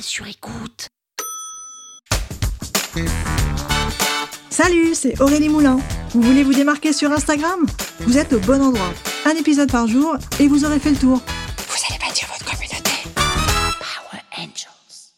Sur écoute. Salut, c'est Aurélie Moulin. Vous voulez vous démarquer sur Instagram? Vous êtes au bon endroit. Un épisode par jour et vous aurez fait le tour. Vous allez bâtir votre communauté. Power Angels.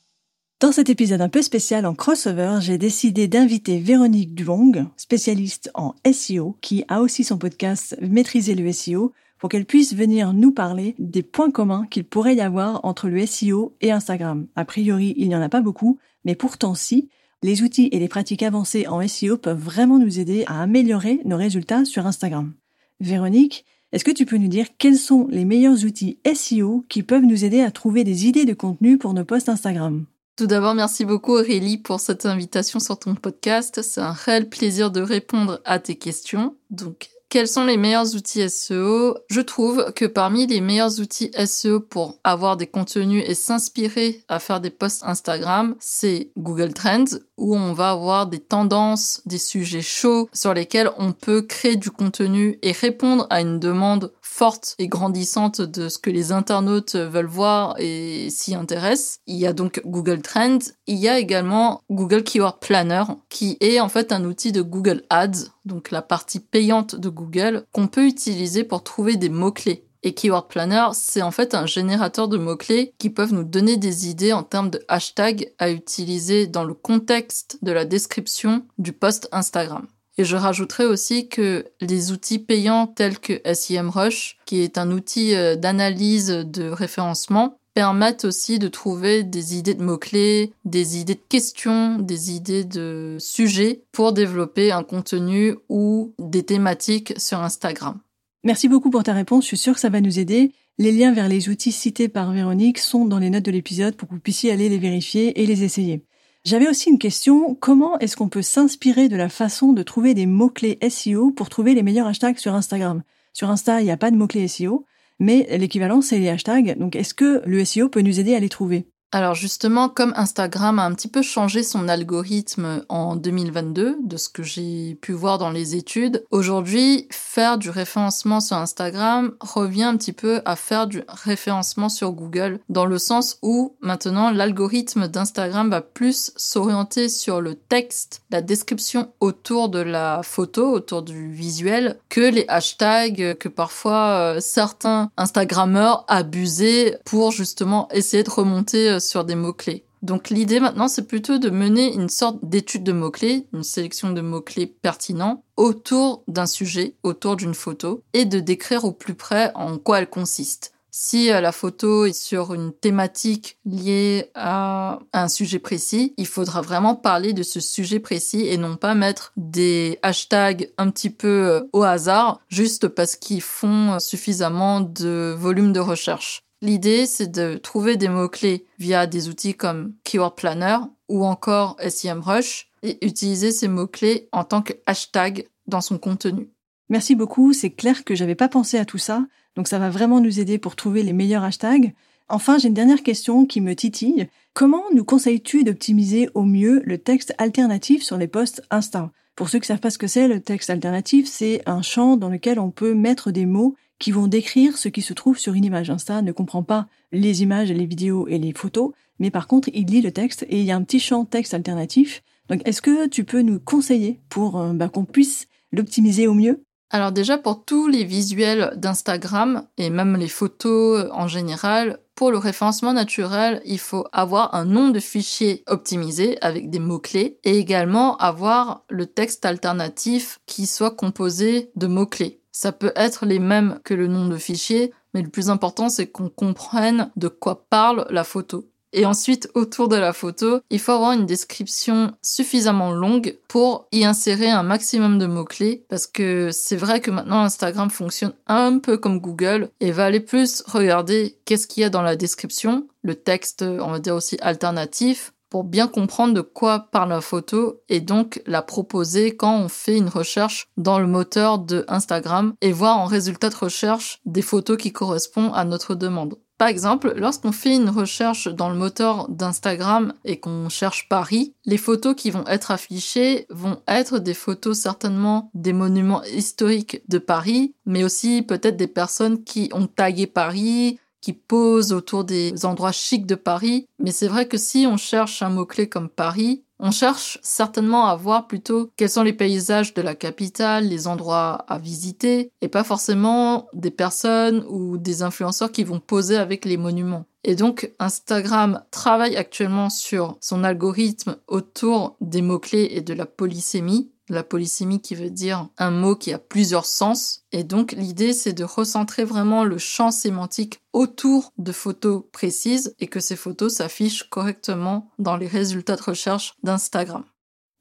Dans cet épisode un peu spécial en crossover, j'ai décidé d'inviter Véronique Duong, spécialiste en SEO, qui a aussi son podcast Maîtriser le SEO, pour qu'elle puisse venir nous parler des points communs qu'il pourrait y avoir entre le SEO et Instagram. A priori, il n'y en a pas beaucoup, mais pourtant si, les outils et les pratiques avancées en SEO peuvent vraiment nous aider à améliorer nos résultats sur Instagram. Véronique, est-ce que tu peux nous dire quels sont les meilleurs outils SEO qui peuvent nous aider à trouver des idées de contenu pour nos posts Instagram? Tout d'abord, merci beaucoup Aurélie pour cette invitation sur ton podcast. C'est un réel plaisir de répondre à tes questions. Donc, quels sont les meilleurs outils SEO Je trouve que parmi les meilleurs outils SEO pour avoir des contenus et s'inspirer à faire des posts Instagram, c'est Google Trends où on va avoir des tendances, des sujets chauds sur lesquels on peut créer du contenu et répondre à une demande forte et grandissante de ce que les internautes veulent voir et s'y intéressent. Il y a donc Google Trends. Il y a également Google Keyword Planner qui est en fait un outil de Google Ads, donc la partie payante de Google, qu'on peut utiliser pour trouver des mots-clés. Et Keyword Planner, c'est en fait un générateur de mots-clés qui peuvent nous donner des idées en termes de hashtags à utiliser dans le contexte de la description du post Instagram. Et je rajouterais aussi que les outils payants tels que SEMrush, qui est un outil euh, d'analyse de référencement, permettent aussi de trouver des idées de mots-clés, des idées de questions, des idées de sujets pour développer un contenu ou des thématiques sur Instagram. Merci beaucoup pour ta réponse, je suis sûre que ça va nous aider. Les liens vers les outils cités par Véronique sont dans les notes de l'épisode pour que vous puissiez aller les vérifier et les essayer. J'avais aussi une question, comment est-ce qu'on peut s'inspirer de la façon de trouver des mots-clés SEO pour trouver les meilleurs hashtags sur Instagram? Sur Insta, il n'y a pas de mots-clés SEO, mais l'équivalent, c'est les hashtags. Donc, est-ce que le SEO peut nous aider à les trouver? Alors justement, comme Instagram a un petit peu changé son algorithme en 2022, de ce que j'ai pu voir dans les études, aujourd'hui, faire du référencement sur Instagram revient un petit peu à faire du référencement sur Google, dans le sens où maintenant l'algorithme d'Instagram va plus s'orienter sur le texte, la description autour de la photo, autour du visuel, que les hashtags que parfois euh, certains Instagrammeurs abusaient pour justement essayer de remonter euh, sur des mots-clés. Donc l'idée maintenant, c'est plutôt de mener une sorte d'étude de mots-clés, une sélection de mots-clés pertinents autour d'un sujet, autour d'une photo, et de décrire au plus près en quoi elle consiste. Si euh, la photo est sur une thématique liée à un sujet précis, il faudra vraiment parler de ce sujet précis et non pas mettre des hashtags un petit peu euh, au hasard juste parce qu'ils font suffisamment de volume de recherche. L'idée, c'est de trouver des mots-clés via des outils comme Keyword Planner ou encore SEMrush et utiliser ces mots-clés en tant que hashtag dans son contenu. Merci beaucoup, c'est clair que j'avais pas pensé à tout ça, donc ça va vraiment nous aider pour trouver les meilleurs hashtags. Enfin, j'ai une dernière question qui me titille. Comment nous conseilles-tu d'optimiser au mieux le texte alternatif sur les posts Insta? Pour ceux qui savent pas ce que c'est, le texte alternatif, c'est un champ dans lequel on peut mettre des mots qui vont décrire ce qui se trouve sur une image. Insta ne comprend pas les images, les vidéos et les photos, mais par contre, il lit le texte et il y a un petit champ texte alternatif. Donc, est-ce que tu peux nous conseiller pour euh, bah, qu'on puisse l'optimiser au mieux? Alors déjà pour tous les visuels d'Instagram et même les photos en général, pour le référencement naturel, il faut avoir un nom de fichier optimisé avec des mots-clés et également avoir le texte alternatif qui soit composé de mots-clés. Ça peut être les mêmes que le nom de fichier, mais le plus important c'est qu'on comprenne de quoi parle la photo. Et ensuite, autour de la photo, il faut avoir une description suffisamment longue pour y insérer un maximum de mots-clés parce que c'est vrai que maintenant Instagram fonctionne un peu comme Google et va aller plus regarder qu'est-ce qu'il y a dans la description, le texte, on va dire aussi alternatif, pour bien comprendre de quoi parle la photo et donc la proposer quand on fait une recherche dans le moteur de Instagram et voir en résultat de recherche des photos qui correspondent à notre demande. Par exemple, lorsqu'on fait une recherche dans le moteur d'Instagram et qu'on cherche Paris, les photos qui vont être affichées vont être des photos certainement des monuments historiques de Paris, mais aussi peut-être des personnes qui ont tagué Paris, qui posent autour des endroits chics de Paris. Mais c'est vrai que si on cherche un mot-clé comme Paris, on cherche certainement à voir plutôt quels sont les paysages de la capitale, les endroits à visiter, et pas forcément des personnes ou des influenceurs qui vont poser avec les monuments. Et donc Instagram travaille actuellement sur son algorithme autour des mots-clés et de la polysémie, la polysémie qui veut dire un mot qui a plusieurs sens. Et donc l'idée c'est de recentrer vraiment le champ sémantique autour de photos précises et que ces photos s'affichent correctement dans les résultats de recherche d'Instagram.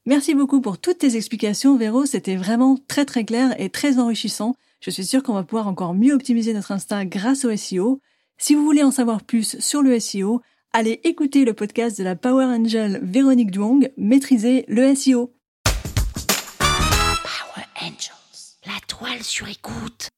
Merci beaucoup pour toutes tes explications, Véro. C'était vraiment très très clair et très enrichissant. Je suis sûre qu'on va pouvoir encore mieux optimiser notre Insta grâce au SEO. Si vous voulez en savoir plus sur le SEO, allez écouter le podcast de la Power Angel Véronique Duong, Maîtriser le SEO. La toile sur écoute.